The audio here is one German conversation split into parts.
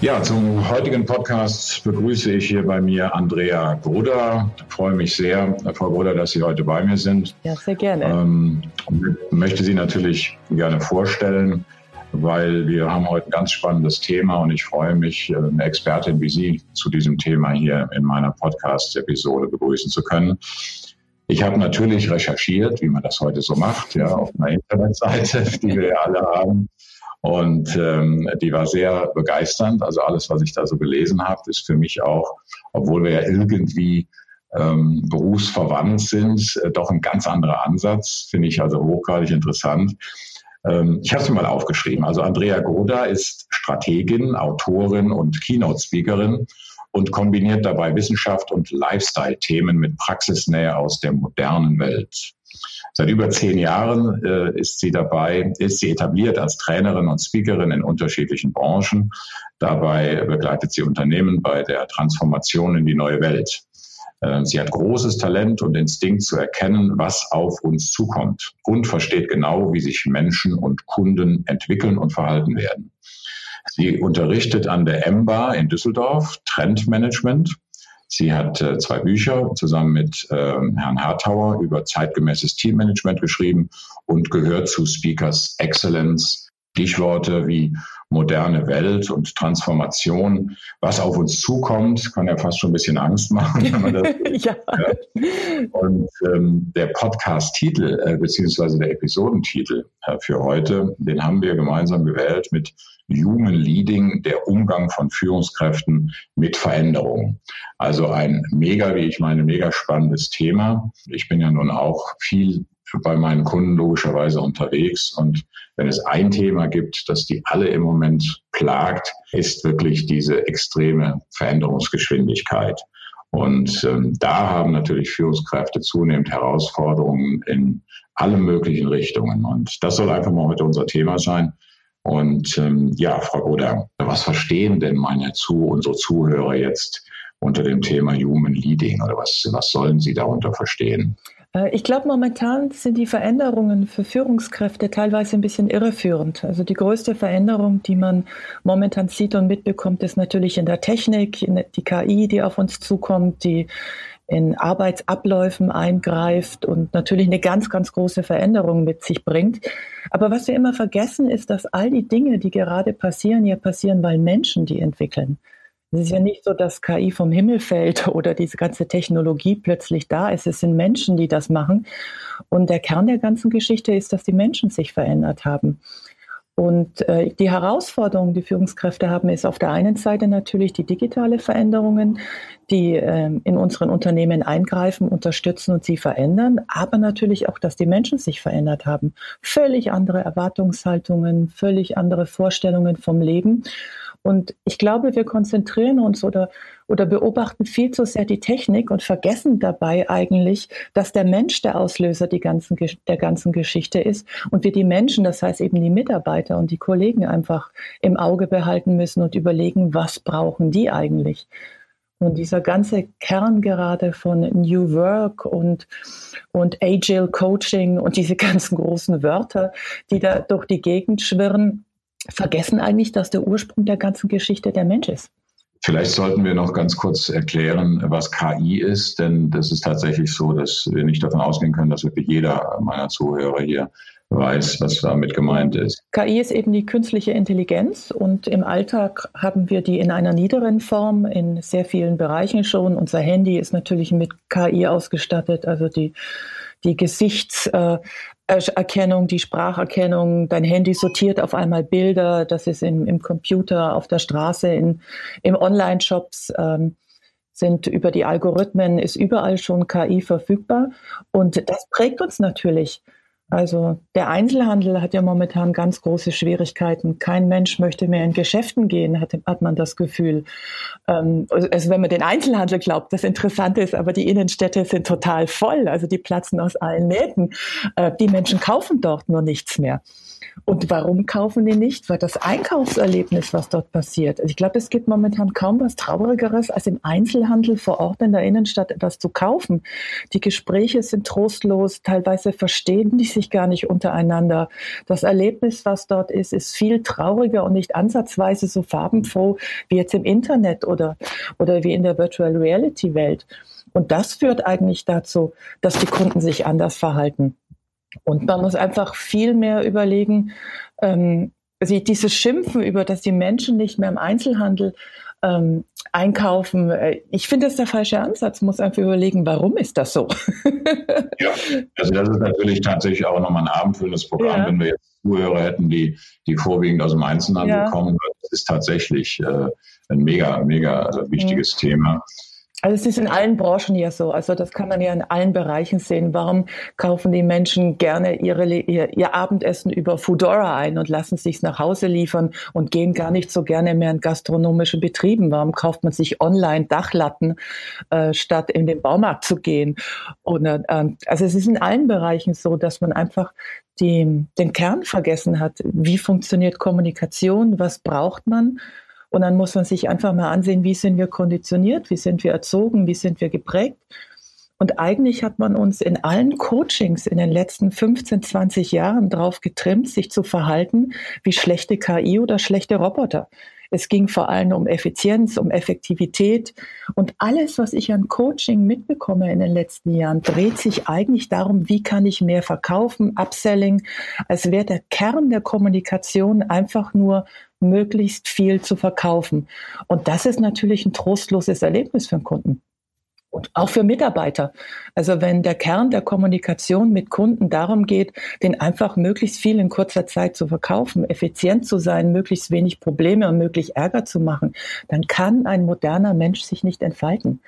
Ja, zum heutigen Podcast begrüße ich hier bei mir Andrea Gruder. Ich freue mich sehr, Frau Gruder, dass Sie heute bei mir sind. Ja, sehr gerne. Ähm, möchte Sie natürlich gerne vorstellen, weil wir haben heute ein ganz spannendes Thema und ich freue mich, eine Expertin wie Sie zu diesem Thema hier in meiner Podcast-Episode begrüßen zu können. Ich habe natürlich recherchiert, wie man das heute so macht, ja, auf einer Internetseite, die wir ja alle haben. Und ähm, die war sehr begeisternd. Also alles, was ich da so gelesen habe, ist für mich auch, obwohl wir ja irgendwie ähm, berufsverwandt sind, äh, doch ein ganz anderer Ansatz. Finde ich also hochgradig interessant. Ähm, ich habe es mal aufgeschrieben. Also Andrea Goda ist Strategin, Autorin und Keynote-Speakerin und kombiniert dabei Wissenschaft und Lifestyle-Themen mit Praxisnähe aus der modernen Welt. Seit über zehn Jahren äh, ist sie dabei, ist sie etabliert als Trainerin und Speakerin in unterschiedlichen Branchen. Dabei begleitet sie Unternehmen bei der Transformation in die neue Welt. Äh, sie hat großes Talent und Instinkt zu erkennen, was auf uns zukommt und versteht genau, wie sich Menschen und Kunden entwickeln und verhalten werden. Sie unterrichtet an der EMBA in Düsseldorf Trendmanagement Sie hat äh, zwei Bücher zusammen mit äh, Herrn Hartauer über zeitgemäßes Teammanagement geschrieben und gehört zu Speakers Excellence. Stichworte wie moderne Welt und Transformation, was auf uns zukommt, kann ja fast schon ein bisschen Angst machen. Wenn man das ja. Und ähm, der Podcast-Titel äh, beziehungsweise der Episodentitel äh, für heute, den haben wir gemeinsam gewählt mit Human Leading, der Umgang von Führungskräften mit Veränderungen. Also ein mega, wie ich meine, mega spannendes Thema. Ich bin ja nun auch viel bei meinen Kunden logischerweise unterwegs. Und wenn es ein Thema gibt, das die alle im Moment plagt, ist wirklich diese extreme Veränderungsgeschwindigkeit. Und ähm, da haben natürlich Führungskräfte zunehmend Herausforderungen in alle möglichen Richtungen. Und das soll einfach mal heute unser Thema sein. Und ähm, ja, Frau Goder, was verstehen denn meine Zu- unsere Zuhörer jetzt unter dem Thema Human Leading oder was, was sollen sie darunter verstehen? Äh, ich glaube, momentan sind die Veränderungen für Führungskräfte teilweise ein bisschen irreführend. Also die größte Veränderung, die man momentan sieht und mitbekommt, ist natürlich in der Technik, in die KI, die auf uns zukommt, die in Arbeitsabläufen eingreift und natürlich eine ganz, ganz große Veränderung mit sich bringt. Aber was wir immer vergessen, ist, dass all die Dinge, die gerade passieren, ja passieren, weil Menschen die entwickeln. Es ist ja nicht so, dass KI vom Himmel fällt oder diese ganze Technologie plötzlich da ist. Es sind Menschen, die das machen. Und der Kern der ganzen Geschichte ist, dass die Menschen sich verändert haben. Und äh, die Herausforderung, die Führungskräfte haben, ist auf der einen Seite natürlich die digitale Veränderungen, die äh, in unseren Unternehmen eingreifen, unterstützen und sie verändern, aber natürlich auch, dass die Menschen sich verändert haben. Völlig andere Erwartungshaltungen, völlig andere Vorstellungen vom Leben. Und ich glaube, wir konzentrieren uns oder, oder beobachten viel zu sehr die Technik und vergessen dabei eigentlich, dass der Mensch der Auslöser die ganzen, der ganzen Geschichte ist und wir die Menschen, das heißt eben die Mitarbeiter und die Kollegen einfach im Auge behalten müssen und überlegen, was brauchen die eigentlich? Und dieser ganze Kern gerade von New Work und, und Agile Coaching und diese ganzen großen Wörter, die da durch die Gegend schwirren, vergessen eigentlich, dass der Ursprung der ganzen Geschichte der Mensch ist. Vielleicht sollten wir noch ganz kurz erklären, was KI ist, denn das ist tatsächlich so, dass wir nicht davon ausgehen können, dass wirklich jeder meiner Zuhörer hier weiß, was damit gemeint ist. KI ist eben die künstliche Intelligenz und im Alltag haben wir die in einer niederen Form in sehr vielen Bereichen schon. Unser Handy ist natürlich mit KI ausgestattet, also die die Gesichtserkennung, die Spracherkennung, dein Handy sortiert auf einmal Bilder, das ist im, im Computer, auf der Straße, in, im Online-Shops. Ähm, sind über die Algorithmen, ist überall schon KI verfügbar. Und das prägt uns natürlich. Also der Einzelhandel hat ja momentan ganz große Schwierigkeiten. Kein Mensch möchte mehr in Geschäften gehen, hat, hat man das Gefühl. Ähm, also wenn man den Einzelhandel glaubt, das Interessante ist, aber die Innenstädte sind total voll. Also die platzen aus allen Nähten. Äh, die Menschen kaufen dort nur nichts mehr. Und warum kaufen die nicht? Weil das Einkaufserlebnis, was dort passiert. Also ich glaube, es gibt momentan kaum was Traurigeres, als im Einzelhandel vor Ort in der Innenstadt etwas zu kaufen. Die Gespräche sind trostlos, teilweise verstehen die sich gar nicht untereinander. Das Erlebnis, was dort ist, ist viel trauriger und nicht ansatzweise so farbenfroh wie jetzt im Internet oder, oder wie in der Virtual Reality Welt. Und das führt eigentlich dazu, dass die Kunden sich anders verhalten. Und man muss einfach viel mehr überlegen, ähm, also dieses Schimpfen über, dass die Menschen nicht mehr im Einzelhandel ähm, einkaufen. Äh, ich finde, das ist der falsche Ansatz. Man muss einfach überlegen, warum ist das so? ja, also das ist natürlich tatsächlich auch nochmal ein abendfüllendes Programm, ja. wenn wir jetzt Zuhörer hätten, die, die vorwiegend aus dem Einzelhandel ja. kommen. Das ist tatsächlich äh, ein mega, mega wichtiges mhm. Thema. Also es ist in allen Branchen ja so. Also das kann man ja in allen Bereichen sehen. Warum kaufen die Menschen gerne ihre, ihr, ihr Abendessen über Foodora ein und lassen sich nach Hause liefern und gehen gar nicht so gerne mehr in gastronomische Betrieben? Warum kauft man sich online Dachlatten, äh, statt in den Baumarkt zu gehen? Und, äh, also es ist in allen Bereichen so, dass man einfach die, den Kern vergessen hat. Wie funktioniert Kommunikation? Was braucht man? Und dann muss man sich einfach mal ansehen, wie sind wir konditioniert, wie sind wir erzogen, wie sind wir geprägt. Und eigentlich hat man uns in allen Coachings in den letzten 15, 20 Jahren drauf getrimmt, sich zu verhalten wie schlechte KI oder schlechte Roboter. Es ging vor allem um Effizienz, um Effektivität. Und alles, was ich an Coaching mitbekomme in den letzten Jahren, dreht sich eigentlich darum, wie kann ich mehr verkaufen, Upselling, als wäre der Kern der Kommunikation einfach nur möglichst viel zu verkaufen. Und das ist natürlich ein trostloses Erlebnis für den Kunden. Und auch für Mitarbeiter. Also wenn der Kern der Kommunikation mit Kunden darum geht, den einfach möglichst viel in kurzer Zeit zu verkaufen, effizient zu sein, möglichst wenig Probleme und möglichst Ärger zu machen, dann kann ein moderner Mensch sich nicht entfalten.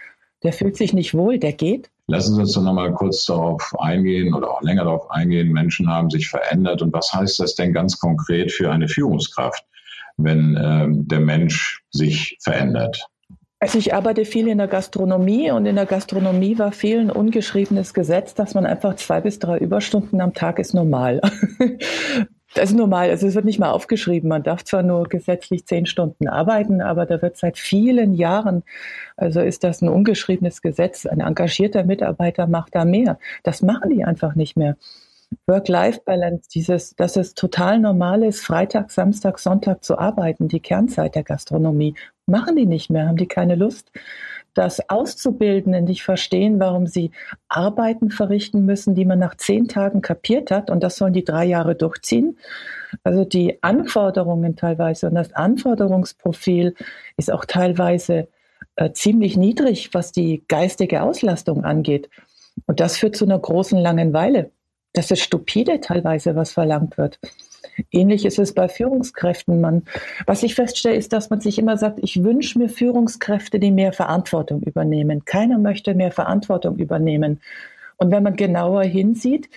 Der fühlt sich nicht wohl, der geht. Lassen Sie uns doch nochmal kurz darauf eingehen oder auch länger darauf eingehen. Menschen haben sich verändert. Und was heißt das denn ganz konkret für eine Führungskraft? wenn ähm, der Mensch sich verändert? Also ich arbeite viel in der Gastronomie und in der Gastronomie war viel ein ungeschriebenes Gesetz, dass man einfach zwei bis drei Überstunden am Tag ist normal. Das ist normal, also es wird nicht mal aufgeschrieben. Man darf zwar nur gesetzlich zehn Stunden arbeiten, aber da wird seit vielen Jahren, also ist das ein ungeschriebenes Gesetz. Ein engagierter Mitarbeiter macht da mehr. Das machen die einfach nicht mehr. Work-Life-Balance, dieses, dass es total normal ist, Freitag, Samstag, Sonntag zu arbeiten, die Kernzeit der Gastronomie, machen die nicht mehr, haben die keine Lust. Das Auszubildenden nicht verstehen, warum sie Arbeiten verrichten müssen, die man nach zehn Tagen kapiert hat, und das sollen die drei Jahre durchziehen. Also die Anforderungen teilweise und das Anforderungsprofil ist auch teilweise äh, ziemlich niedrig, was die geistige Auslastung angeht. Und das führt zu einer großen Langeweile. Das ist stupide teilweise, was verlangt wird. Ähnlich ist es bei Führungskräften. Man, was ich feststelle, ist, dass man sich immer sagt, ich wünsche mir Führungskräfte, die mehr Verantwortung übernehmen. Keiner möchte mehr Verantwortung übernehmen. Und wenn man genauer hinsieht,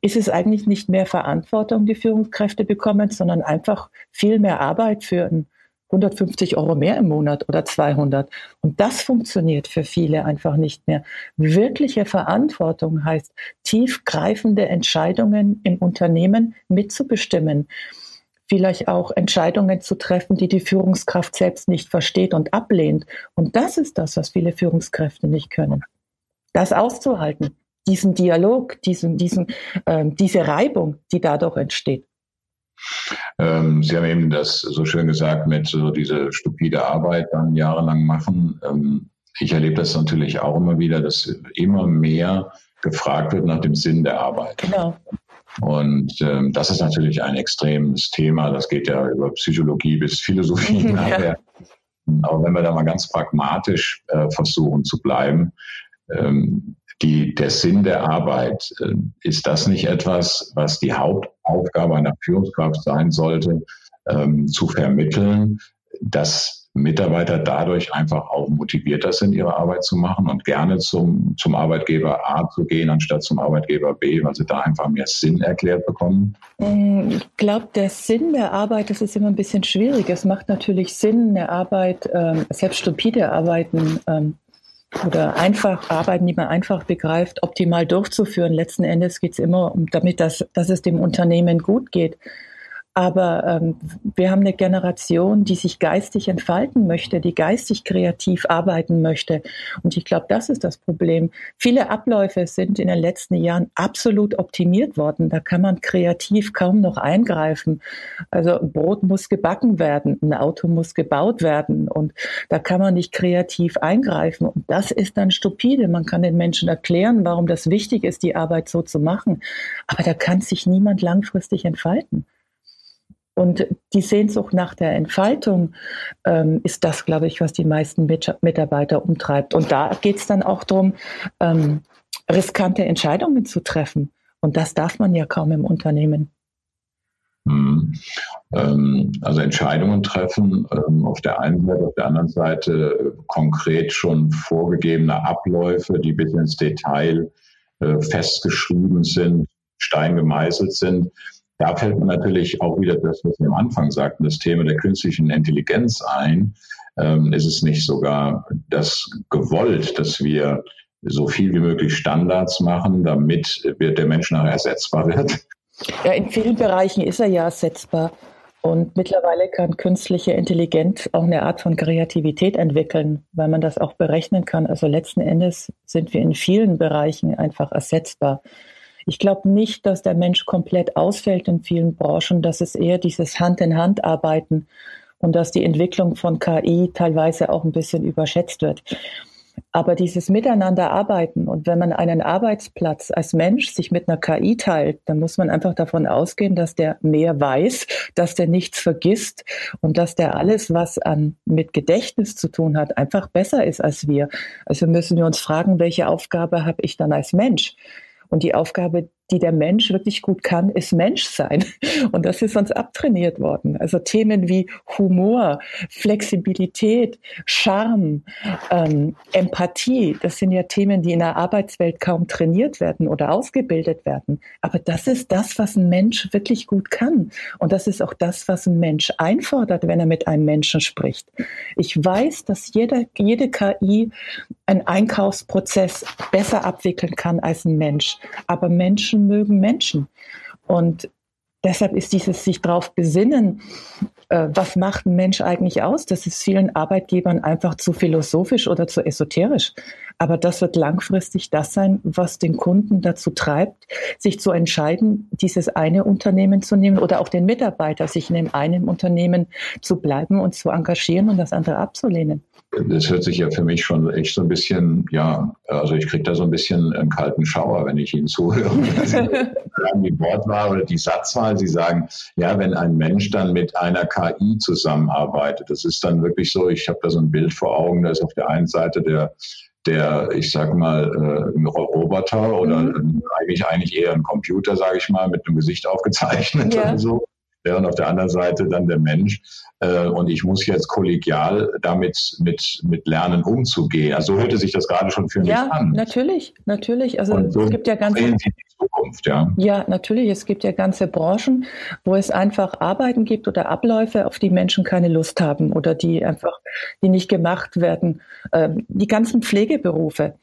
ist es eigentlich nicht mehr Verantwortung, die Führungskräfte bekommen, sondern einfach viel mehr Arbeit für ein 150 Euro mehr im Monat oder 200. Und das funktioniert für viele einfach nicht mehr. Wirkliche Verantwortung heißt, tiefgreifende Entscheidungen im Unternehmen mitzubestimmen. Vielleicht auch Entscheidungen zu treffen, die die Führungskraft selbst nicht versteht und ablehnt. Und das ist das, was viele Führungskräfte nicht können. Das auszuhalten, diesen Dialog, diesen, diesen, äh, diese Reibung, die dadurch entsteht. Ähm, Sie haben eben das so schön gesagt mit so diese stupide Arbeit dann jahrelang machen. Ähm, ich erlebe das natürlich auch immer wieder, dass immer mehr gefragt wird nach dem Sinn der Arbeit. Genau. Und ähm, das ist natürlich ein extremes Thema. Das geht ja über Psychologie bis Philosophie nachher. Aber wenn wir da mal ganz pragmatisch äh, versuchen zu bleiben, ähm, die, der Sinn der Arbeit, äh, ist das nicht etwas, was die Hauptaufgabe einer Führungskraft sein sollte, ähm, zu vermitteln, dass Mitarbeiter dadurch einfach auch motivierter sind, ihre Arbeit zu machen und gerne zum, zum Arbeitgeber A zu gehen, anstatt zum Arbeitgeber B, weil sie da einfach mehr Sinn erklärt bekommen? Mm, ich glaube, der Sinn der Arbeit, das ist immer ein bisschen schwierig. Es macht natürlich Sinn, eine Arbeit, ähm, selbst stupide Arbeiten ähm, oder einfach Arbeiten, die man einfach begreift, optimal durchzuführen. Letzten Endes geht es immer um damit, dass, dass es dem Unternehmen gut geht. Aber ähm, wir haben eine Generation, die sich geistig entfalten möchte, die geistig kreativ arbeiten möchte. Und ich glaube, das ist das Problem. Viele Abläufe sind in den letzten Jahren absolut optimiert worden. Da kann man kreativ kaum noch eingreifen. Also Brot muss gebacken werden, ein Auto muss gebaut werden und da kann man nicht kreativ eingreifen. Und das ist dann stupide. Man kann den Menschen erklären, warum das wichtig ist, die Arbeit so zu machen. Aber da kann sich niemand langfristig entfalten. Und die Sehnsucht nach der Entfaltung ähm, ist das, glaube ich, was die meisten Mitarbeiter umtreibt. Und da geht es dann auch darum, ähm, riskante Entscheidungen zu treffen. Und das darf man ja kaum im Unternehmen. Hm. Ähm, also Entscheidungen treffen, ähm, auf der einen Seite, auf der anderen Seite konkret schon vorgegebene Abläufe, die bis ins Detail äh, festgeschrieben sind, stein gemeißelt sind da fällt mir natürlich auch wieder das, was wir am Anfang sagten, das Thema der künstlichen Intelligenz ein. Ähm, ist es nicht sogar das gewollt, dass wir so viel wie möglich Standards machen, damit der Mensch nachher ersetzbar wird? Ja, in vielen Bereichen ist er ja ersetzbar. Und mittlerweile kann künstliche Intelligenz auch eine Art von Kreativität entwickeln, weil man das auch berechnen kann. Also letzten Endes sind wir in vielen Bereichen einfach ersetzbar. Ich glaube nicht, dass der Mensch komplett ausfällt in vielen Branchen. Das ist eher dieses Hand-in-Hand-Arbeiten und dass die Entwicklung von KI teilweise auch ein bisschen überschätzt wird. Aber dieses Miteinanderarbeiten und wenn man einen Arbeitsplatz als Mensch sich mit einer KI teilt, dann muss man einfach davon ausgehen, dass der mehr weiß, dass der nichts vergisst und dass der alles, was an, mit Gedächtnis zu tun hat, einfach besser ist als wir. Also müssen wir uns fragen, welche Aufgabe habe ich dann als Mensch? Und die Aufgabe, die der Mensch wirklich gut kann, ist Menschsein. Und das ist uns abtrainiert worden. Also Themen wie Humor, Flexibilität, Charme, ähm, Empathie, das sind ja Themen, die in der Arbeitswelt kaum trainiert werden oder ausgebildet werden. Aber das ist das, was ein Mensch wirklich gut kann. Und das ist auch das, was ein Mensch einfordert, wenn er mit einem Menschen spricht. Ich weiß, dass jede, jede KI einen Einkaufsprozess besser abwickeln kann als ein Mensch. Aber Menschen mögen Menschen. Und deshalb ist dieses sich darauf besinnen, äh, was macht ein Mensch eigentlich aus, das ist vielen Arbeitgebern einfach zu philosophisch oder zu esoterisch. Aber das wird langfristig das sein, was den Kunden dazu treibt, sich zu entscheiden, dieses eine Unternehmen zu nehmen oder auch den Mitarbeiter, sich in dem einen Unternehmen zu bleiben und zu engagieren und das andere abzulehnen das hört sich ja für mich schon echt so ein bisschen, ja, also ich kriege da so ein bisschen einen kalten Schauer, wenn ich Ihnen zuhöre. die Wortwahl oder die Satzwahl, Sie sagen, ja, wenn ein Mensch dann mit einer KI zusammenarbeitet, das ist dann wirklich so, ich habe da so ein Bild vor Augen, da ist auf der einen Seite der der, ich sag mal, äh, ein Roboter oder mhm. eigentlich eigentlich eher ein Computer, sage ich mal, mit einem Gesicht aufgezeichnet ja. oder so während auf der anderen Seite dann der Mensch. Äh, und ich muss jetzt kollegial damit mit, mit lernen umzugehen. Also so hörte sich das gerade schon für mich ja, an. Ja, natürlich, natürlich. Also so es gibt ja ganze Zukunft, ja. Ja, natürlich. Es gibt ja ganze Branchen, wo es einfach Arbeiten gibt oder Abläufe, auf die Menschen keine Lust haben oder die einfach, die nicht gemacht werden. Ähm, die ganzen Pflegeberufe.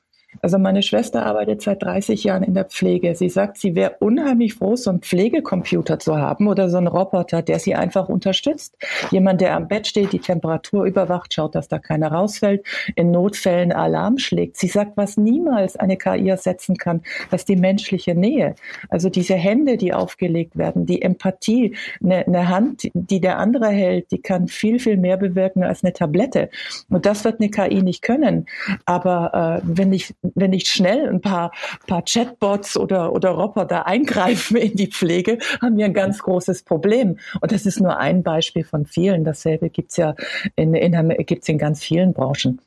Also meine Schwester arbeitet seit 30 Jahren in der Pflege. Sie sagt, sie wäre unheimlich froh, so einen Pflegecomputer zu haben oder so einen Roboter, der sie einfach unterstützt. Jemand, der am Bett steht, die Temperatur überwacht, schaut, dass da keiner rausfällt, in Notfällen Alarm schlägt. Sie sagt, was niemals eine KI ersetzen kann, das ist die menschliche Nähe. Also diese Hände, die aufgelegt werden, die Empathie, eine, eine Hand, die der andere hält, die kann viel, viel mehr bewirken als eine Tablette. Und das wird eine KI nicht können. Aber äh, wenn ich wenn nicht schnell ein paar, paar Chatbots oder, oder Roboter eingreifen in die Pflege, haben wir ein ganz großes Problem. Und das ist nur ein Beispiel von vielen. Dasselbe gibt's ja in, in, gibt's in ganz vielen Branchen.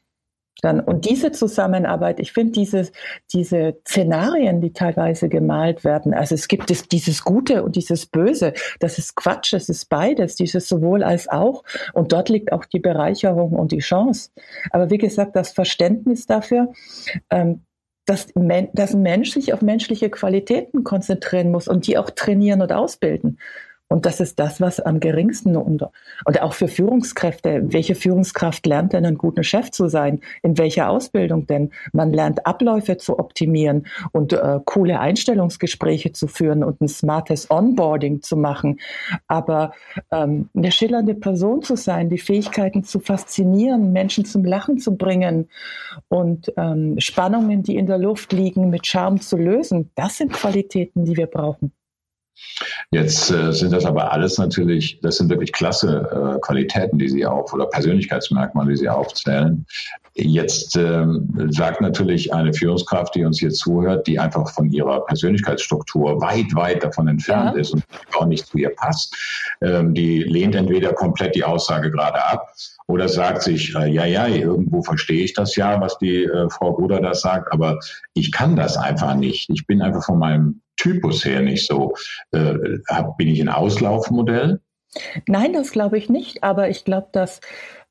Dann, und diese Zusammenarbeit, ich finde diese, diese Szenarien, die teilweise gemalt werden, also es gibt es, dieses Gute und dieses Böse, das ist Quatsch, es ist beides, dieses sowohl als auch. Und dort liegt auch die Bereicherung und die Chance. Aber wie gesagt, das Verständnis dafür, ähm, dass, dass ein Mensch sich auf menschliche Qualitäten konzentrieren muss und die auch trainieren und ausbilden. Und das ist das, was am geringsten unter. Und auch für Führungskräfte. Welche Führungskraft lernt denn, einen guten Chef zu sein? In welcher Ausbildung denn? Man lernt Abläufe zu optimieren und äh, coole Einstellungsgespräche zu führen und ein smartes Onboarding zu machen. Aber ähm, eine schillernde Person zu sein, die Fähigkeiten zu faszinieren, Menschen zum Lachen zu bringen und ähm, Spannungen, die in der Luft liegen, mit Charme zu lösen, das sind Qualitäten, die wir brauchen. Jetzt äh, sind das aber alles natürlich, das sind wirklich klasse äh, Qualitäten, die Sie auf oder Persönlichkeitsmerkmale, die Sie aufzählen. Jetzt ähm, sagt natürlich eine Führungskraft, die uns hier zuhört, die einfach von ihrer Persönlichkeitsstruktur weit, weit davon entfernt ja. ist und auch nicht zu ihr passt, ähm, die lehnt entweder komplett die Aussage gerade ab oder sagt sich, äh, ja, ja, irgendwo verstehe ich das ja, was die äh, Frau Bruder da sagt, aber ich kann das einfach nicht. Ich bin einfach von meinem Typus her nicht so. Äh, bin ich ein Auslaufmodell? Nein, das glaube ich nicht, aber ich glaube, dass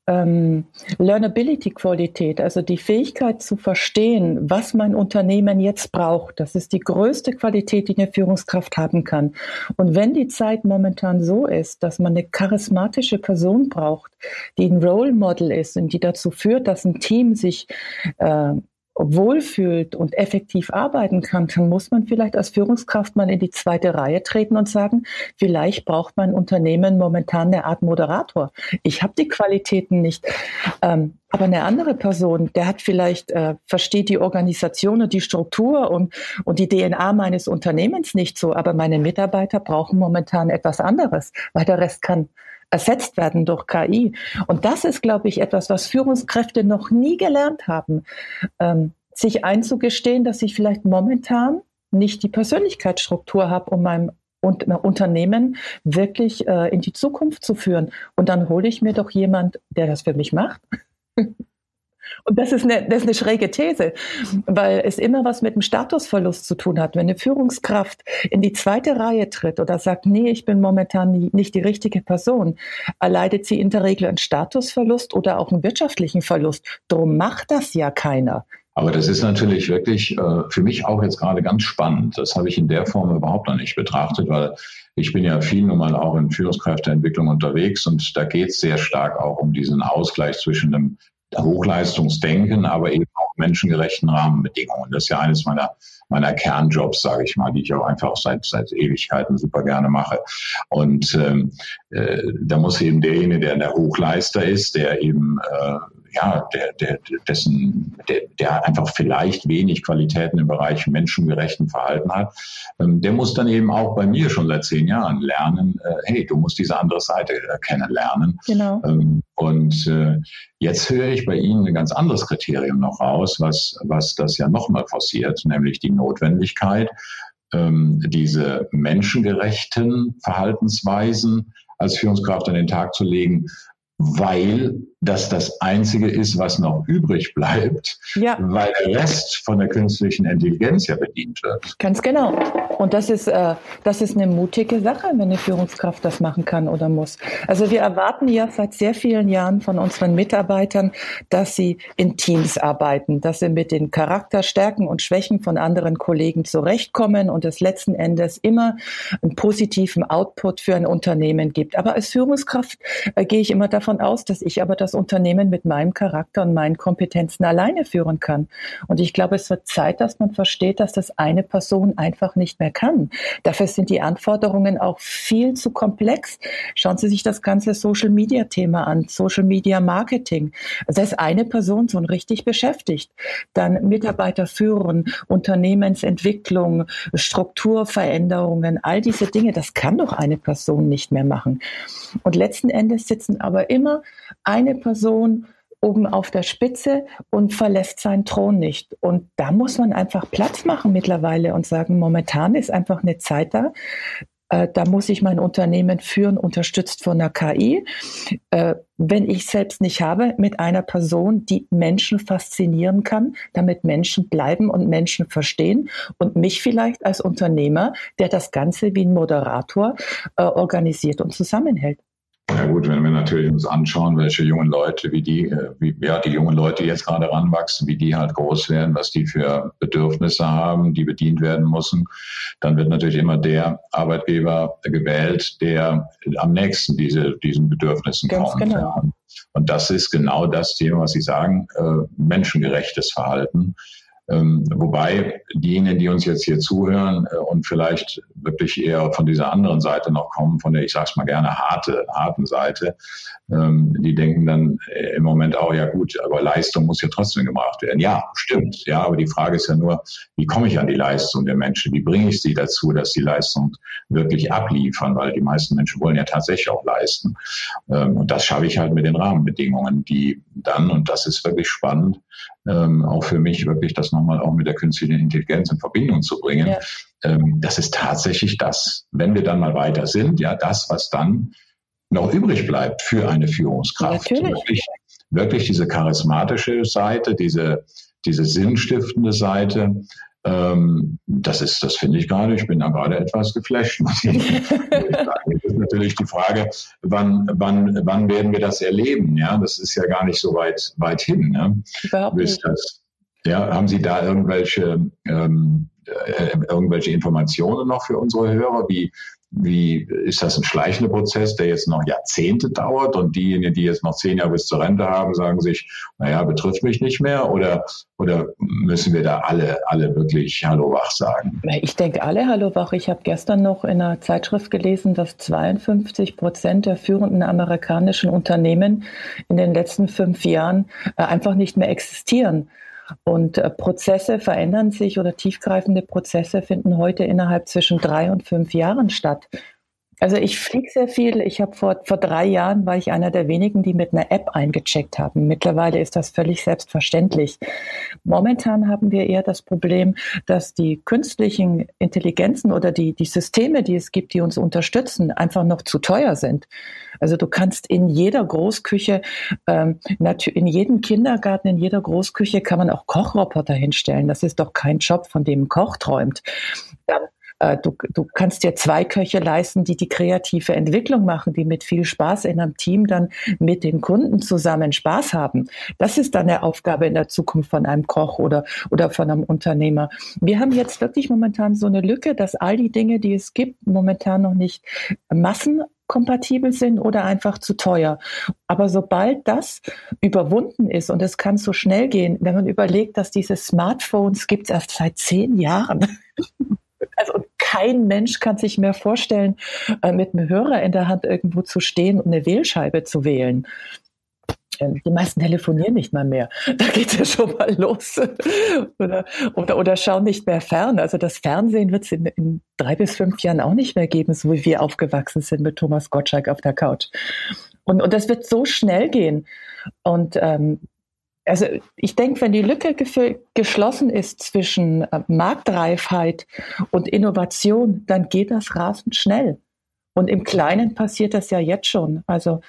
ähm, Learnability-Qualität, also die Fähigkeit zu verstehen, was mein Unternehmen jetzt braucht, das ist die größte Qualität, die eine Führungskraft haben kann. Und wenn die Zeit momentan so ist, dass man eine charismatische Person braucht, die ein Role Model ist und die dazu führt, dass ein Team sich äh, wohlfühlt und effektiv arbeiten kann, dann muss man vielleicht als Führungskraft mal in die zweite Reihe treten und sagen, vielleicht braucht mein Unternehmen momentan eine Art Moderator. Ich habe die Qualitäten nicht. Ähm, aber eine andere Person, der hat vielleicht, äh, versteht die Organisation und die Struktur und, und die DNA meines Unternehmens nicht so, aber meine Mitarbeiter brauchen momentan etwas anderes, weil der Rest kann ersetzt werden durch KI. Und das ist, glaube ich, etwas, was Führungskräfte noch nie gelernt haben, ähm, sich einzugestehen, dass ich vielleicht momentan nicht die Persönlichkeitsstruktur habe, um meinem Unternehmen wirklich äh, in die Zukunft zu führen. Und dann hole ich mir doch jemand, der das für mich macht. Und das ist, eine, das ist eine schräge These, weil es immer was mit dem Statusverlust zu tun hat. Wenn eine Führungskraft in die zweite Reihe tritt oder sagt, nee, ich bin momentan nicht die richtige Person, erleidet sie in der Regel einen Statusverlust oder auch einen wirtschaftlichen Verlust. Drum macht das ja keiner. Aber das ist natürlich wirklich äh, für mich auch jetzt gerade ganz spannend. Das habe ich in der Form überhaupt noch nicht betrachtet, weil ich bin ja viel nun mal auch in Führungskräfteentwicklung unterwegs und da geht es sehr stark auch um diesen Ausgleich zwischen dem Hochleistungsdenken, aber eben auch menschengerechten Rahmenbedingungen. Das ist ja eines meiner, meiner Kernjobs, sage ich mal, die ich auch einfach seit, seit Ewigkeiten super gerne mache. Und ähm, äh, da muss eben derjenige, der der Hochleister ist, der eben äh, ja, der, der, dessen, der, der einfach vielleicht wenig Qualitäten im Bereich menschengerechten Verhalten hat, ähm, der muss dann eben auch bei mir schon seit zehn Jahren lernen, äh, hey, du musst diese andere Seite äh, kennenlernen. Genau. Ähm, und äh, jetzt höre ich bei Ihnen ein ganz anderes Kriterium noch raus, was, was das ja nochmal forciert, nämlich die Notwendigkeit, ähm, diese menschengerechten Verhaltensweisen als Führungskraft an den Tag zu legen, weil das das Einzige ist, was noch übrig bleibt, ja. weil der Rest von der künstlichen Intelligenz ja bedient wird. Ganz genau. Und das ist, äh, das ist eine mutige Sache, wenn eine Führungskraft das machen kann oder muss. Also wir erwarten ja seit sehr vielen Jahren von unseren Mitarbeitern, dass sie in Teams arbeiten, dass sie mit den Charakterstärken und Schwächen von anderen Kollegen zurechtkommen und es letzten Endes immer einen positiven Output für ein Unternehmen gibt. Aber als Führungskraft äh, gehe ich immer davon aus, dass ich aber das Unternehmen mit meinem Charakter und meinen Kompetenzen alleine führen kann. Und ich glaube, es wird Zeit, dass man versteht, dass das eine Person einfach nicht mehr kann. Dafür sind die Anforderungen auch viel zu komplex. Schauen Sie sich das ganze Social Media Thema an, Social Media Marketing. Also da ist eine Person so richtig beschäftigt. Dann Mitarbeiter führen, Unternehmensentwicklung, Strukturveränderungen, all diese Dinge, das kann doch eine Person nicht mehr machen. Und letzten Endes sitzen aber immer eine Person oben auf der Spitze und verlässt seinen Thron nicht. Und da muss man einfach Platz machen mittlerweile und sagen, momentan ist einfach eine Zeit da, Äh, da muss ich mein Unternehmen führen, unterstützt von einer KI. Äh, wenn ich selbst nicht habe, mit einer Person, die Menschen faszinieren kann, damit Menschen bleiben und Menschen verstehen und mich vielleicht als Unternehmer, der das Ganze wie ein Moderator äh, organisiert und zusammenhält. Ja gut, wenn wir natürlich uns anschauen, welche jungen Leute, wie die, äh, wie, ja, die jungen Leute, die jetzt gerade ranwachsen, wie die halt groß werden, was die für Bedürfnisse haben, die bedient werden müssen, dann wird natürlich immer der Arbeitgeber gewählt, der am nächsten diese, diesen Bedürfnissen Ganz kommt. Genau. Und das ist genau das Thema, was Sie sagen, äh, menschengerechtes Verhalten. Ähm, wobei diejenigen, die uns jetzt hier zuhören äh, und vielleicht wirklich eher von dieser anderen Seite noch kommen, von der ich sag's mal gerne harte, harten Seite, ähm, die denken dann äh, im Moment auch, ja gut, aber Leistung muss ja trotzdem gemacht werden. Ja, stimmt. Ja, aber die Frage ist ja nur, wie komme ich an die Leistung der Menschen? Wie bringe ich sie dazu, dass die Leistung wirklich abliefern? Weil die meisten Menschen wollen ja tatsächlich auch leisten. Ähm, und das schaffe ich halt mit den Rahmenbedingungen, die dann, und das ist wirklich spannend, ähm, auch für mich wirklich das nochmal auch mit der künstlichen Intelligenz in Verbindung zu bringen. Ja. Ähm, das ist tatsächlich das, wenn wir dann mal weiter sind, ja, das, was dann noch übrig bleibt für eine Führungskraft. Natürlich. Wirklich, wirklich diese charismatische Seite, diese, diese sinnstiftende Seite, ähm, das ist, das finde ich gerade. Ich bin da gerade etwas geflasht. das ist natürlich die Frage, wann, wann, wann werden wir das erleben? Ja, das ist ja gar nicht so weit, weit hin. Ne? Überhaupt nicht. Das, ja, haben Sie da irgendwelche, ähm, äh, irgendwelche Informationen noch für unsere Hörer, wie, wie ist das ein schleichender Prozess, der jetzt noch Jahrzehnte dauert und diejenigen, die jetzt noch zehn Jahre bis zur Rente haben, sagen sich, naja, betrifft mich nicht mehr oder, oder müssen wir da alle, alle wirklich Hallo wach sagen? Ich denke alle Hallo wach. Ich habe gestern noch in einer Zeitschrift gelesen, dass 52 Prozent der führenden amerikanischen Unternehmen in den letzten fünf Jahren äh, einfach nicht mehr existieren. Und äh, Prozesse verändern sich oder tiefgreifende Prozesse finden heute innerhalb zwischen drei und fünf Jahren statt. Also ich fliege sehr viel. Ich habe vor, vor drei Jahren war ich einer der wenigen, die mit einer App eingecheckt haben. Mittlerweile ist das völlig selbstverständlich. Momentan haben wir eher das Problem, dass die künstlichen Intelligenzen oder die, die Systeme, die es gibt, die uns unterstützen, einfach noch zu teuer sind. Also du kannst in jeder Großküche, ähm, in jedem Kindergarten, in jeder Großküche kann man auch Kochroboter hinstellen. Das ist doch kein Job, von dem ein Koch träumt. Dann Du, du, kannst dir zwei Köche leisten, die die kreative Entwicklung machen, die mit viel Spaß in einem Team dann mit den Kunden zusammen Spaß haben. Das ist dann eine Aufgabe in der Zukunft von einem Koch oder, oder von einem Unternehmer. Wir haben jetzt wirklich momentan so eine Lücke, dass all die Dinge, die es gibt, momentan noch nicht Massen kompatibel sind oder einfach zu teuer. Aber sobald das überwunden ist und es kann so schnell gehen, wenn man überlegt, dass diese Smartphones gibt es erst seit zehn Jahren. Also kein Mensch kann sich mehr vorstellen, äh, mit einem Hörer in der Hand irgendwo zu stehen und eine Wählscheibe zu wählen. Die meisten telefonieren nicht mal mehr. Da geht es ja schon mal los. oder, oder, oder schauen nicht mehr fern. Also das Fernsehen wird es in, in, drei bis fünf Jahren auch nicht mehr geben, so wie wir aufgewachsen sind mit Thomas Gottschalk auf der Couch. Und, und das wird so schnell gehen. Und ähm, also ich denke, wenn die Lücke geschlossen ist zwischen äh, Marktreifheit und Innovation, dann geht das rasend schnell. Und im Kleinen passiert das ja jetzt schon. Also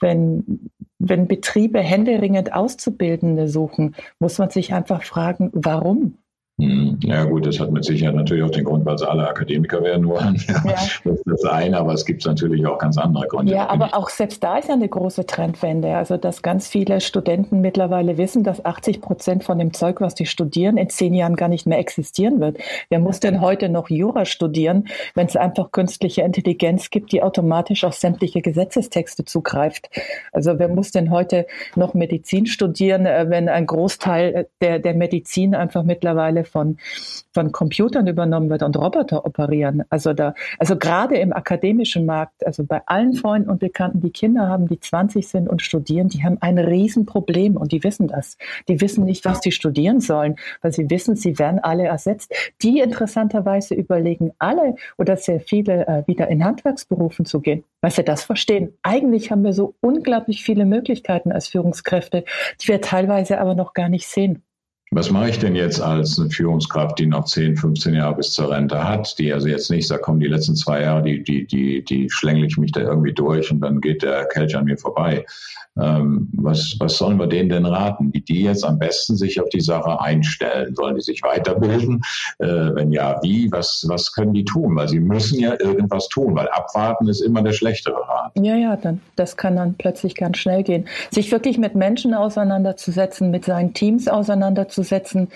wenn, wenn Betriebe händeringend Auszubildende suchen, muss man sich einfach fragen, warum? Hm, ja gut, das hat mit Sicherheit natürlich auch den Grund, weil sie alle Akademiker werden wollen. Ja. Das ist das eine, aber es gibt natürlich auch ganz andere Gründe. Ja, aber auch selbst da ist ja eine große Trendwende. Also dass ganz viele Studenten mittlerweile wissen, dass 80 Prozent von dem Zeug, was die studieren, in zehn Jahren gar nicht mehr existieren wird. Wer muss denn heute noch Jura studieren, wenn es einfach künstliche Intelligenz gibt, die automatisch auf sämtliche Gesetzestexte zugreift? Also wer muss denn heute noch Medizin studieren, äh, wenn ein Großteil der, der Medizin einfach mittlerweile von, von Computern übernommen wird und Roboter operieren. Also da, also gerade im akademischen Markt, also bei allen Freunden und Bekannten, die Kinder haben, die 20 sind und studieren, die haben ein Riesenproblem und die wissen das. Die wissen nicht, was sie studieren sollen, weil sie wissen, sie werden alle ersetzt. Die interessanterweise überlegen alle oder sehr viele äh, wieder in Handwerksberufen zu gehen, weil sie das verstehen. Eigentlich haben wir so unglaublich viele Möglichkeiten als Führungskräfte, die wir teilweise aber noch gar nicht sehen. Was mache ich denn jetzt als eine Führungskraft, die noch 10, 15 Jahre bis zur Rente hat, die also jetzt nicht sagt, komm, die letzten zwei Jahre, die, die, die, die schlängle ich mich da irgendwie durch und dann geht der Kelch an mir vorbei. Ähm, was, was sollen wir denen denn raten? Wie die jetzt am besten sich auf die Sache einstellen? Sollen die sich weiterbilden? Äh, wenn ja, wie? Was, was können die tun? Weil sie müssen ja irgendwas tun, weil abwarten ist immer der schlechtere Rat. Ja, ja, dann, das kann dann plötzlich ganz schnell gehen. Sich wirklich mit Menschen auseinanderzusetzen, mit seinen Teams auseinanderzusetzen,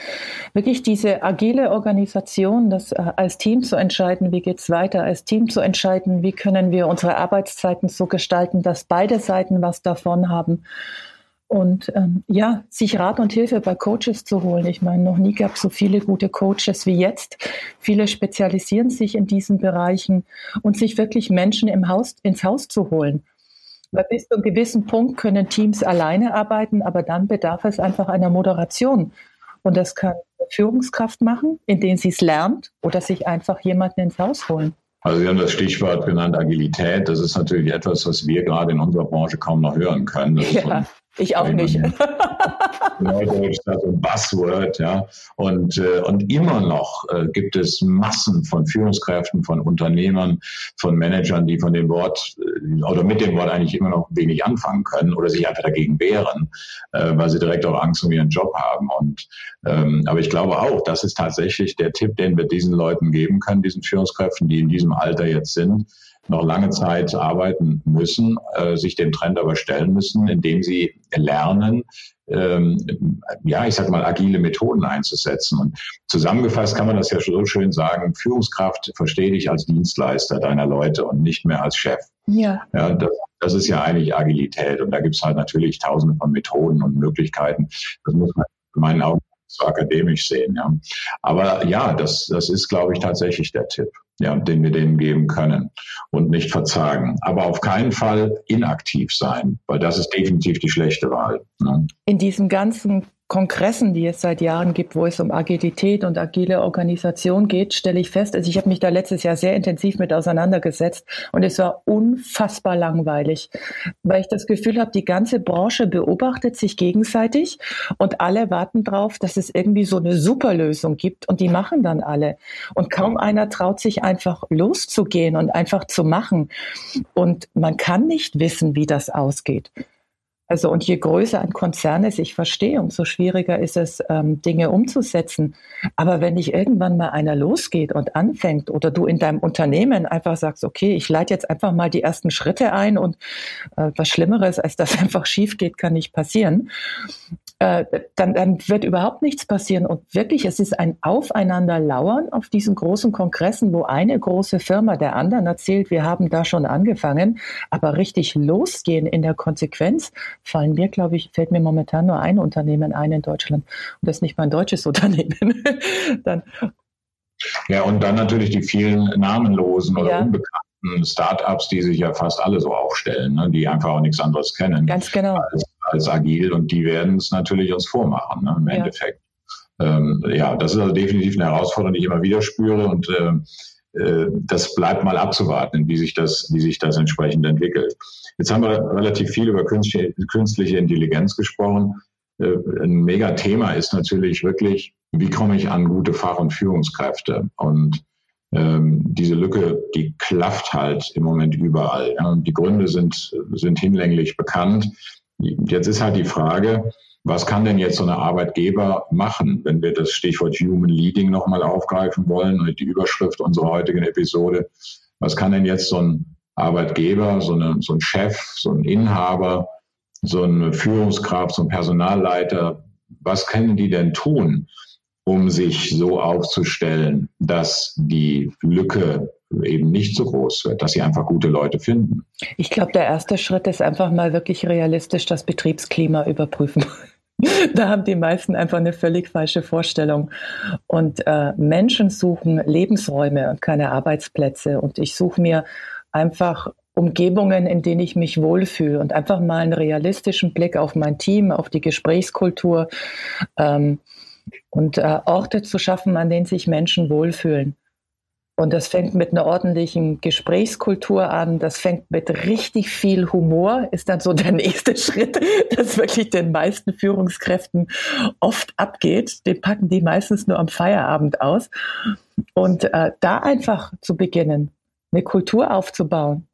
wirklich diese agile Organisation, das äh, als Team zu entscheiden, wie geht's weiter, als Team zu entscheiden, wie können wir unsere Arbeitszeiten so gestalten, dass beide Seiten was davon haben. Und ähm, ja, sich Rat und Hilfe bei Coaches zu holen. Ich meine, noch nie gab es so viele gute Coaches wie jetzt. Viele spezialisieren sich in diesen Bereichen und sich wirklich Menschen im Haus, ins Haus zu holen. Weil bis zu einem gewissen Punkt können Teams alleine arbeiten, aber dann bedarf es einfach einer Moderation. Und das kann Führungskraft machen, indem sie es lernt oder sich einfach jemanden ins Haus holen. Also Sie haben das Stichwort genannt, Agilität. Das ist natürlich etwas, was wir gerade in unserer Branche kaum noch hören können. Das ja. Ich auch nicht. Neudeutsch, ein Buzzword, ja. Und, äh, und immer noch äh, gibt es Massen von Führungskräften, von Unternehmern, von Managern, die von dem Wort äh, oder mit dem Wort eigentlich immer noch wenig anfangen können oder sich einfach dagegen wehren, äh, weil sie direkt auch Angst um ihren Job haben. Und ähm, aber ich glaube auch, das ist tatsächlich der Tipp, den wir diesen Leuten geben können, diesen Führungskräften, die in diesem Alter jetzt sind noch lange Zeit arbeiten müssen, äh, sich dem Trend aber stellen müssen, indem sie lernen, ähm, ja, ich sag mal, agile Methoden einzusetzen. Und zusammengefasst kann man das ja so schön sagen, Führungskraft verstehe dich als Dienstleister deiner Leute und nicht mehr als Chef. Ja. ja das, das ist ja eigentlich Agilität. Und da gibt's halt natürlich tausende von Methoden und Möglichkeiten. Das muss man in meinen Augen zu akademisch sehen. Ja. Aber ja, das, das ist, glaube ich, tatsächlich der Tipp, ja, den wir denen geben können und nicht verzagen. Aber auf keinen Fall inaktiv sein, weil das ist definitiv die schlechte Wahl. Ne. In diesem ganzen Kongressen, die es seit Jahren gibt, wo es um Agilität und agile Organisation geht, stelle ich fest, also ich habe mich da letztes Jahr sehr intensiv mit auseinandergesetzt und es war unfassbar langweilig, weil ich das Gefühl habe, die ganze Branche beobachtet sich gegenseitig und alle warten drauf, dass es irgendwie so eine Superlösung gibt und die machen dann alle. Und kaum einer traut sich einfach loszugehen und einfach zu machen. Und man kann nicht wissen, wie das ausgeht. Also und je größer ein Konzern ist, ich verstehe, umso schwieriger ist es, ähm, Dinge umzusetzen. Aber wenn nicht irgendwann mal einer losgeht und anfängt oder du in deinem Unternehmen einfach sagst, okay, ich leite jetzt einfach mal die ersten Schritte ein und äh, was Schlimmeres, als das einfach schief geht, kann nicht passieren, äh, dann, dann wird überhaupt nichts passieren. Und wirklich, es ist ein Aufeinanderlauern auf diesen großen Kongressen, wo eine große Firma der anderen erzählt, wir haben da schon angefangen, aber richtig losgehen in der Konsequenz fallen mir, glaube ich, fällt mir momentan nur ein Unternehmen ein in Deutschland. Und das ist nicht mein deutsches Unternehmen. dann, ja, und dann natürlich die vielen namenlosen oder ja. unbekannten Startups, die sich ja fast alle so aufstellen, ne, die einfach auch nichts anderes kennen. Ganz genau. Als als agil und die werden es natürlich uns vormachen ne, im ja. Endeffekt. Ähm, ja, das ist also definitiv eine Herausforderung, die ich immer wieder spüre und äh, äh, das bleibt mal abzuwarten, wie sich das, wie sich das entsprechend entwickelt. Jetzt haben wir relativ viel über künstliche, Intelligenz gesprochen. Äh, ein Mega-Thema ist natürlich wirklich, wie komme ich an gute Fach- und Führungskräfte? Und ähm, diese Lücke, die klafft halt im Moment überall. Ja. Die Gründe sind, sind hinlänglich bekannt. Jetzt ist halt die Frage, was kann denn jetzt so eine Arbeitgeber machen, wenn wir das Stichwort Human Leading nochmal aufgreifen wollen und die Überschrift unserer heutigen Episode? Was kann denn jetzt so ein Arbeitgeber, so, eine, so ein Chef, so ein Inhaber, so eine Führungskraft, so ein Personalleiter, was können die denn tun, um sich so aufzustellen, dass die Lücke eben nicht so groß wird, dass sie einfach gute Leute finden. Ich glaube, der erste Schritt ist einfach mal wirklich realistisch das Betriebsklima überprüfen. da haben die meisten einfach eine völlig falsche Vorstellung. Und äh, Menschen suchen Lebensräume und keine Arbeitsplätze. Und ich suche mir einfach Umgebungen, in denen ich mich wohlfühle und einfach mal einen realistischen Blick auf mein Team, auf die Gesprächskultur ähm, und äh, Orte zu schaffen, an denen sich Menschen wohlfühlen. Und das fängt mit einer ordentlichen Gesprächskultur an. Das fängt mit richtig viel Humor, ist dann so der nächste Schritt, das wirklich den meisten Führungskräften oft abgeht. Den packen die meistens nur am Feierabend aus. Und äh, da einfach zu beginnen, eine Kultur aufzubauen.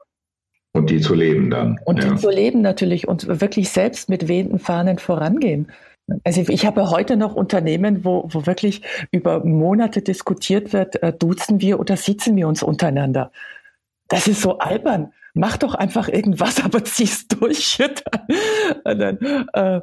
Und die zu leben dann. Und ja. die zu leben natürlich und wirklich selbst mit wehenden Fahnen vorangehen. Also ich habe heute noch Unternehmen, wo, wo wirklich über Monate diskutiert wird, äh, duzen wir oder sitzen wir uns untereinander. Das ist so albern. Mach doch einfach irgendwas, aber zieh's durch. Und dann, äh,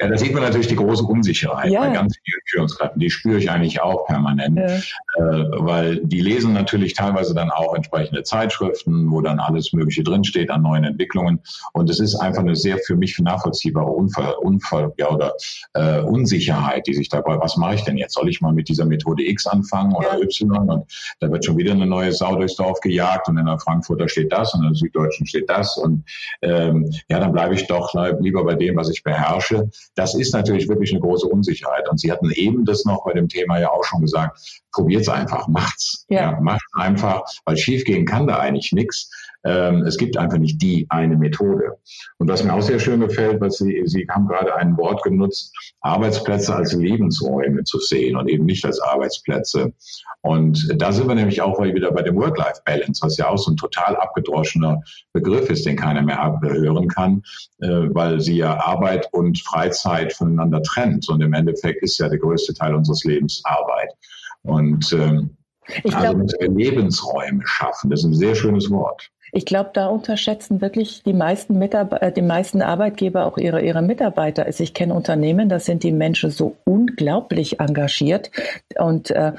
ja, da sieht man natürlich die große Unsicherheit ja. bei ganz vielen Führungskräften. Die spüre ich eigentlich auch permanent, ja. äh, weil die lesen natürlich teilweise dann auch entsprechende Zeitschriften, wo dann alles Mögliche drinsteht an neuen Entwicklungen. Und es ist einfach eine sehr für mich nachvollziehbare Unfall, Unfall ja, oder äh, Unsicherheit, die sich dabei, was mache ich denn jetzt? Soll ich mal mit dieser Methode X anfangen oder ja. Y? Und da wird schon wieder eine neue Sau durchs Dorf gejagt und in der Frankfurter steht das und in der Süddeutschen steht das. Und ähm, ja, dann bleibe ich doch lieber bei dem, was ich beherrsche das ist natürlich wirklich eine große Unsicherheit. Und Sie hatten eben das noch bei dem Thema ja auch schon gesagt, probiert es einfach, macht's. Ja. ja macht einfach, weil schiefgehen kann da eigentlich nichts. Ähm, es gibt einfach nicht die eine Methode. Und was mir auch sehr schön gefällt, was Sie, Sie haben gerade ein Wort genutzt, Arbeitsplätze als Lebensräume zu sehen und eben nicht als Arbeitsplätze. Und da sind wir nämlich auch wieder bei dem Work-Life-Balance, was ja auch so ein total abgedroschener Begriff ist, den keiner mehr hören kann, äh, weil sie ja Arbeit und Freizeit voneinander trennt. Und im Endeffekt ist ja der größte Teil unseres Lebens Arbeit. Und ähm, ich also glaub, Lebensräume schaffen, das ist ein sehr schönes Wort. Ich glaube, da unterschätzen wirklich die meisten, Mitarbeiter, äh, die meisten Arbeitgeber auch ihre, ihre Mitarbeiter. Also ich kenne Unternehmen, da sind die Menschen so unglaublich engagiert und äh,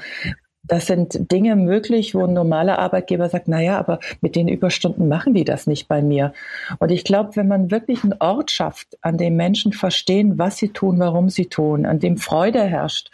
das sind Dinge möglich, wo ein normaler Arbeitgeber sagt, naja, aber mit den Überstunden machen die das nicht bei mir. Und ich glaube, wenn man wirklich einen Ort schafft, an dem Menschen verstehen, was sie tun, warum sie tun, an dem Freude herrscht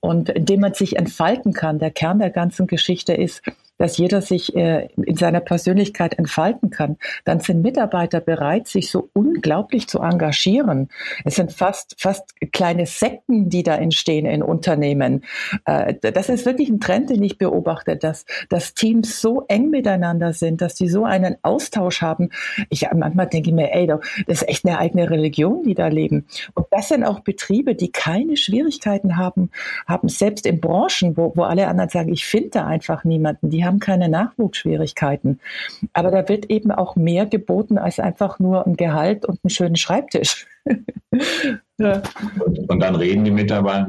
und in dem man sich entfalten kann, der Kern der ganzen Geschichte ist, dass jeder sich äh, in seiner Persönlichkeit entfalten kann, dann sind Mitarbeiter bereit, sich so unglaublich zu engagieren. Es sind fast, fast kleine Sekten, die da entstehen in Unternehmen. Äh, das ist wirklich ein Trend, den ich beobachte, dass, dass Teams so eng miteinander sind, dass die so einen Austausch haben. Ich manchmal denke ich mir, ey, das ist echt eine eigene Religion, die da leben. Und das sind auch Betriebe, die keine Schwierigkeiten haben, haben selbst in Branchen, wo, wo alle anderen sagen, ich finde da einfach niemanden. Die haben haben keine Nachwuchsschwierigkeiten. Aber da wird eben auch mehr geboten als einfach nur ein Gehalt und einen schönen Schreibtisch. ja. und, dann reden die Mitarbeiter,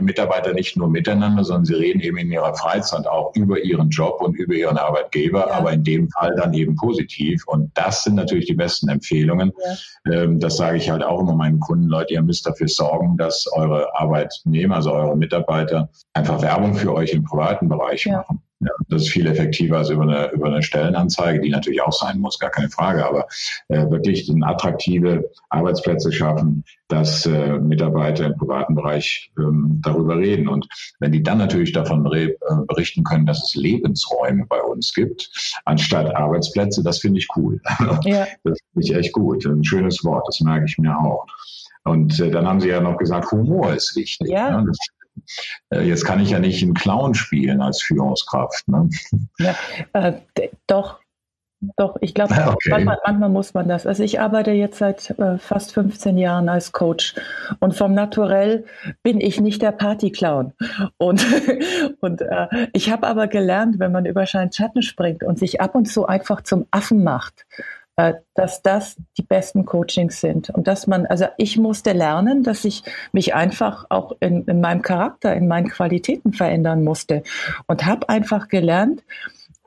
Mitarbeiter, nicht nur miteinander, sondern sie reden eben in ihrer Freizeit auch über ihren Job und über ihren Arbeitgeber, ja. aber in dem Fall dann eben positiv. Und das sind natürlich die besten Empfehlungen. Ja. Ähm, das sage ich halt auch immer meinen Kunden, Leute, ihr müsst dafür sorgen, dass eure Arbeitnehmer, also eure Mitarbeiter, einfach Werbung für euch im privaten Bereich machen. Ja, das ist viel effektiver als über eine, über eine Stellenanzeige, die natürlich auch sein muss, gar keine Frage. Aber äh, wirklich attraktive Arbeitsplätze schaffen, dass äh, Mitarbeiter im privaten Bereich ähm, darüber reden. Und wenn die dann natürlich davon äh, berichten können, dass es Lebensräume bei uns gibt, anstatt Arbeitsplätze, das finde ich cool. Ja. Das finde ich echt gut. Ein schönes Wort, das merke ich mir auch. Und äh, dann haben Sie ja noch gesagt, Humor ist wichtig. Ja. Ne? Das jetzt kann ich ja nicht einen Clown spielen als Führungskraft. Ne? Ja, äh, doch, doch, ich glaube, okay. manchmal, manchmal, muss man das. Also ich arbeite jetzt seit äh, fast 15 Jahren als Coach und vom Naturell bin ich nicht der Partyclown. Und, und äh, ich habe aber gelernt, wenn man über Schatten springt und sich ab und zu einfach zum Affen macht, äh, dass das die besten Coachings sind und dass man, also ich musste lernen, dass ich mich einfach auch in, in meinem Charakter, in meinen Qualitäten verändern musste und habe einfach gelernt,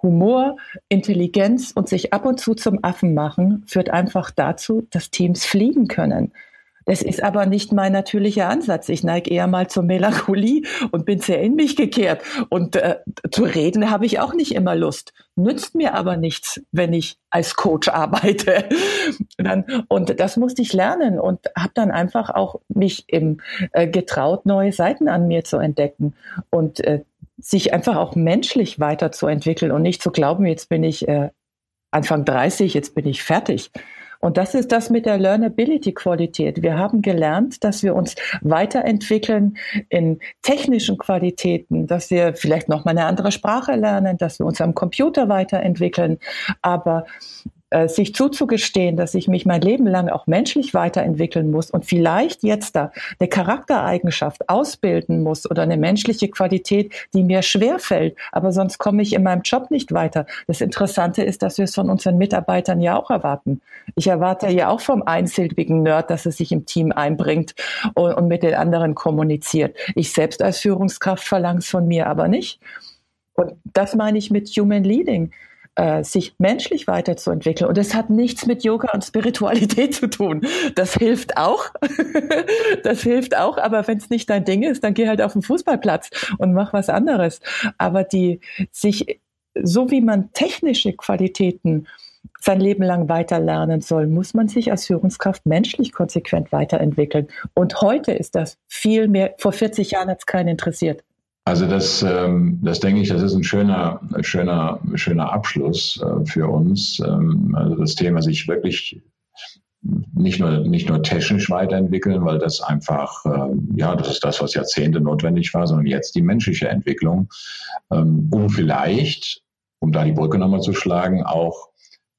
Humor, Intelligenz und sich ab und zu zum Affen machen führt einfach dazu, dass Teams fliegen können. Das ist aber nicht mein natürlicher Ansatz. Ich neige eher mal zur Melancholie und bin sehr in mich gekehrt. Und äh, zu reden habe ich auch nicht immer Lust. Nützt mir aber nichts, wenn ich als Coach arbeite. Dann, und das musste ich lernen und habe dann einfach auch mich im, äh, getraut, neue Seiten an mir zu entdecken und äh, sich einfach auch menschlich weiterzuentwickeln und nicht zu glauben, jetzt bin ich äh, Anfang 30, jetzt bin ich fertig. Und das ist das mit der Learnability-Qualität. Wir haben gelernt, dass wir uns weiterentwickeln in technischen Qualitäten, dass wir vielleicht noch mal eine andere Sprache lernen, dass wir uns am Computer weiterentwickeln. Aber äh, sich zuzugestehen, dass ich mich mein Leben lang auch menschlich weiterentwickeln muss und vielleicht jetzt da eine Charaktereigenschaft ausbilden muss oder eine menschliche Qualität, die mir schwerfällt, aber sonst komme ich in meinem Job nicht weiter. Das Interessante ist, dass wir es von unseren Mitarbeitern ja auch erwarten. Ich erwarte ja auch vom einsilbigen Nerd, dass er sich im Team einbringt und, und mit den anderen kommuniziert. Ich selbst als Führungskraft verlange es von mir aber nicht. Und das meine ich mit Human Leading äh, sich menschlich weiterzuentwickeln. Und das hat nichts mit Yoga und Spiritualität zu tun. Das hilft auch. das hilft auch, aber wenn es nicht dein Ding ist, dann geh halt auf den Fußballplatz und mach was anderes. Aber die sich, so wie man technische Qualitäten sein Leben lang weiterlernen soll, muss man sich als Führungskraft menschlich konsequent weiterentwickeln. Und heute ist das viel mehr, vor 40 Jahren hat es keinen interessiert. Also das, ähm, das denke ich, das ist ein schöner, schöner, schöner Abschluss äh, für uns. Ähm, also das Thema sich wirklich nicht nur, nicht nur technisch weiterentwickeln, weil das einfach, ähm, ja, das ist das, was Jahrzehnte notwendig war, sondern jetzt die menschliche Entwicklung, um vielleicht, um da die Brücke nochmal zu schlagen, auch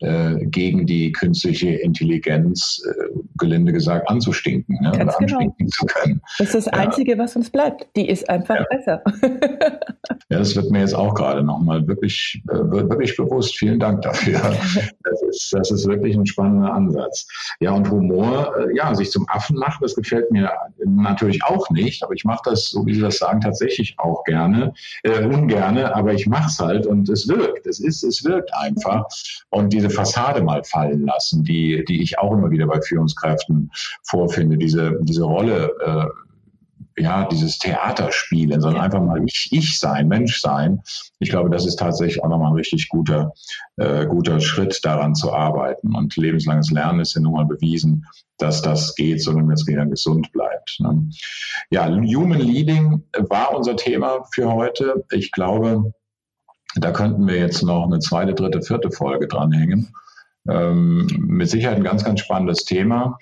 äh, gegen die künstliche Intelligenz, äh, gelinde gesagt, anzustinken ne? oder genau. anstinken zu können. Das ist das Einzige, ja. was uns bleibt. Die ist einfach ja. besser. ja, das wird mir jetzt auch gerade nochmal wirklich, äh, wirklich bewusst. Vielen Dank dafür. Das ist, das ist wirklich ein spannender Ansatz. Ja, und Humor, äh, ja, sich zum Affen machen, das gefällt mir natürlich auch nicht, aber ich mache das, so wie Sie das sagen, tatsächlich auch gerne, äh, ungerne, aber ich mache es halt und es wirkt. Es ist, es wirkt einfach. Und diese Fassade mal fallen lassen, die, die ich auch immer wieder bei Führungskräften vorfinde, diese, diese Rolle, äh, ja, dieses Theaterspielen, sondern einfach mal ich, ich sein, Mensch sein. Ich glaube, das ist tatsächlich auch nochmal ein richtig guter, äh, guter Schritt, daran zu arbeiten. Und lebenslanges Lernen ist ja nun mal bewiesen, dass das geht, solange jetzt wieder gesund bleibt. Ne? Ja, Human Leading war unser Thema für heute. Ich glaube, da könnten wir jetzt noch eine zweite, dritte, vierte Folge dranhängen. Ähm, mit Sicherheit ein ganz, ganz spannendes Thema.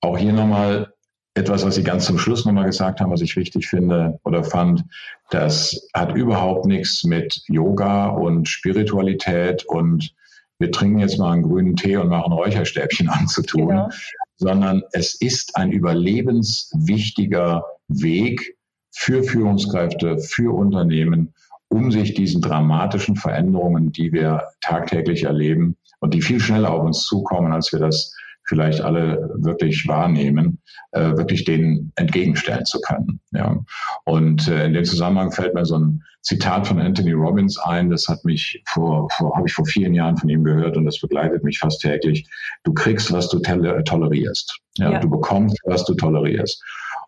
Auch hier nochmal etwas, was Sie ganz zum Schluss nochmal gesagt haben, was ich wichtig finde oder fand. Das hat überhaupt nichts mit Yoga und Spiritualität und wir trinken jetzt mal einen grünen Tee und machen Räucherstäbchen anzutun, genau. sondern es ist ein überlebenswichtiger Weg für Führungskräfte, für Unternehmen, um sich diesen dramatischen Veränderungen, die wir tagtäglich erleben und die viel schneller auf uns zukommen, als wir das vielleicht alle wirklich wahrnehmen, äh, wirklich denen entgegenstellen zu können. Ja. Und äh, in dem Zusammenhang fällt mir so ein Zitat von Anthony Robbins ein, das hat mich vor, vor habe ich vor vielen Jahren von ihm gehört und das begleitet mich fast täglich. Du kriegst, was du tolerierst. Ja, ja. Du bekommst, was du tolerierst.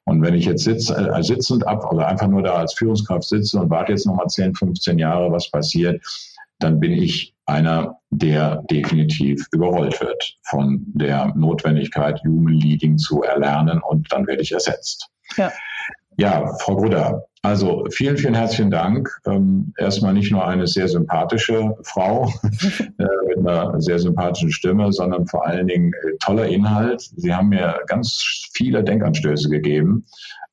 Und wenn ich jetzt sitz, äh, sitzend ab oder einfach nur da als Führungskraft sitze und warte jetzt nochmal 10, 15 Jahre, was passiert, dann bin ich einer, der definitiv überrollt wird von der Notwendigkeit, Human Leading zu erlernen und dann werde ich ersetzt. Ja. Ja, Frau Grudder, also vielen, vielen herzlichen Dank. Ähm, erstmal nicht nur eine sehr sympathische Frau äh, mit einer sehr sympathischen Stimme, sondern vor allen Dingen äh, toller Inhalt. Sie haben mir ganz viele Denkanstöße gegeben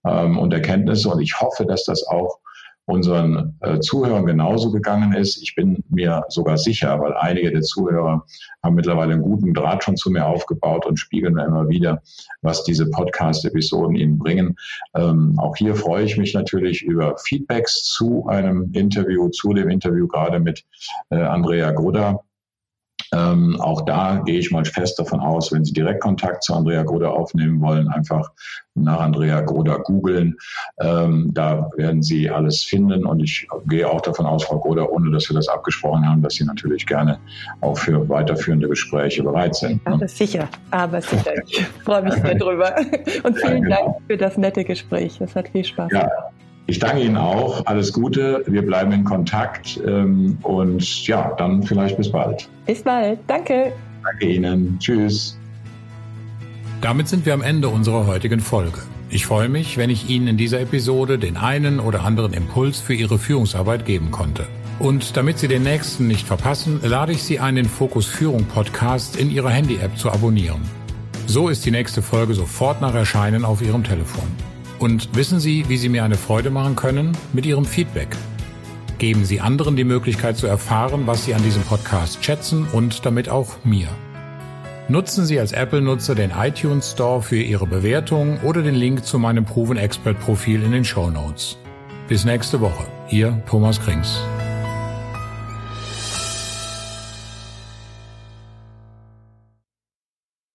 ähm, und Erkenntnisse und ich hoffe, dass das auch unseren äh, Zuhörern genauso gegangen ist. Ich bin mir sogar sicher, weil einige der Zuhörer haben mittlerweile einen guten Draht schon zu mir aufgebaut und spiegeln mir immer wieder, was diese Podcast-Episoden ihnen bringen. Ähm, auch hier freue ich mich natürlich über Feedbacks zu einem Interview, zu dem Interview gerade mit äh, Andrea Grudder. Ähm, auch da gehe ich mal fest davon aus, wenn Sie direkt Kontakt zu Andrea Groder aufnehmen wollen, einfach nach Andrea Groder googeln. Ähm, da werden Sie alles finden und ich gehe auch davon aus, Frau Groder, ohne dass wir das abgesprochen haben, dass Sie natürlich gerne auch für weiterführende Gespräche bereit sind. Ne? Aber sicher, aber sicher. Ich freue mich sehr drüber. Und vielen ja, genau. Dank für das nette Gespräch. Es hat viel Spaß gemacht. Ja. Ich danke Ihnen auch. Alles Gute. Wir bleiben in Kontakt. Ähm, und ja, dann vielleicht bis bald. Bis bald. Danke. Danke Ihnen. Tschüss. Damit sind wir am Ende unserer heutigen Folge. Ich freue mich, wenn ich Ihnen in dieser Episode den einen oder anderen Impuls für Ihre Führungsarbeit geben konnte. Und damit Sie den nächsten nicht verpassen, lade ich Sie ein, den Fokus Führung Podcast in Ihrer Handy-App zu abonnieren. So ist die nächste Folge sofort nach Erscheinen auf Ihrem Telefon. Und wissen Sie, wie Sie mir eine Freude machen können? Mit Ihrem Feedback. Geben Sie anderen die Möglichkeit zu erfahren, was Sie an diesem Podcast schätzen und damit auch mir. Nutzen Sie als Apple-Nutzer den iTunes Store für Ihre Bewertung oder den Link zu meinem Proven Expert Profil in den Show Notes. Bis nächste Woche. Ihr Thomas Krings.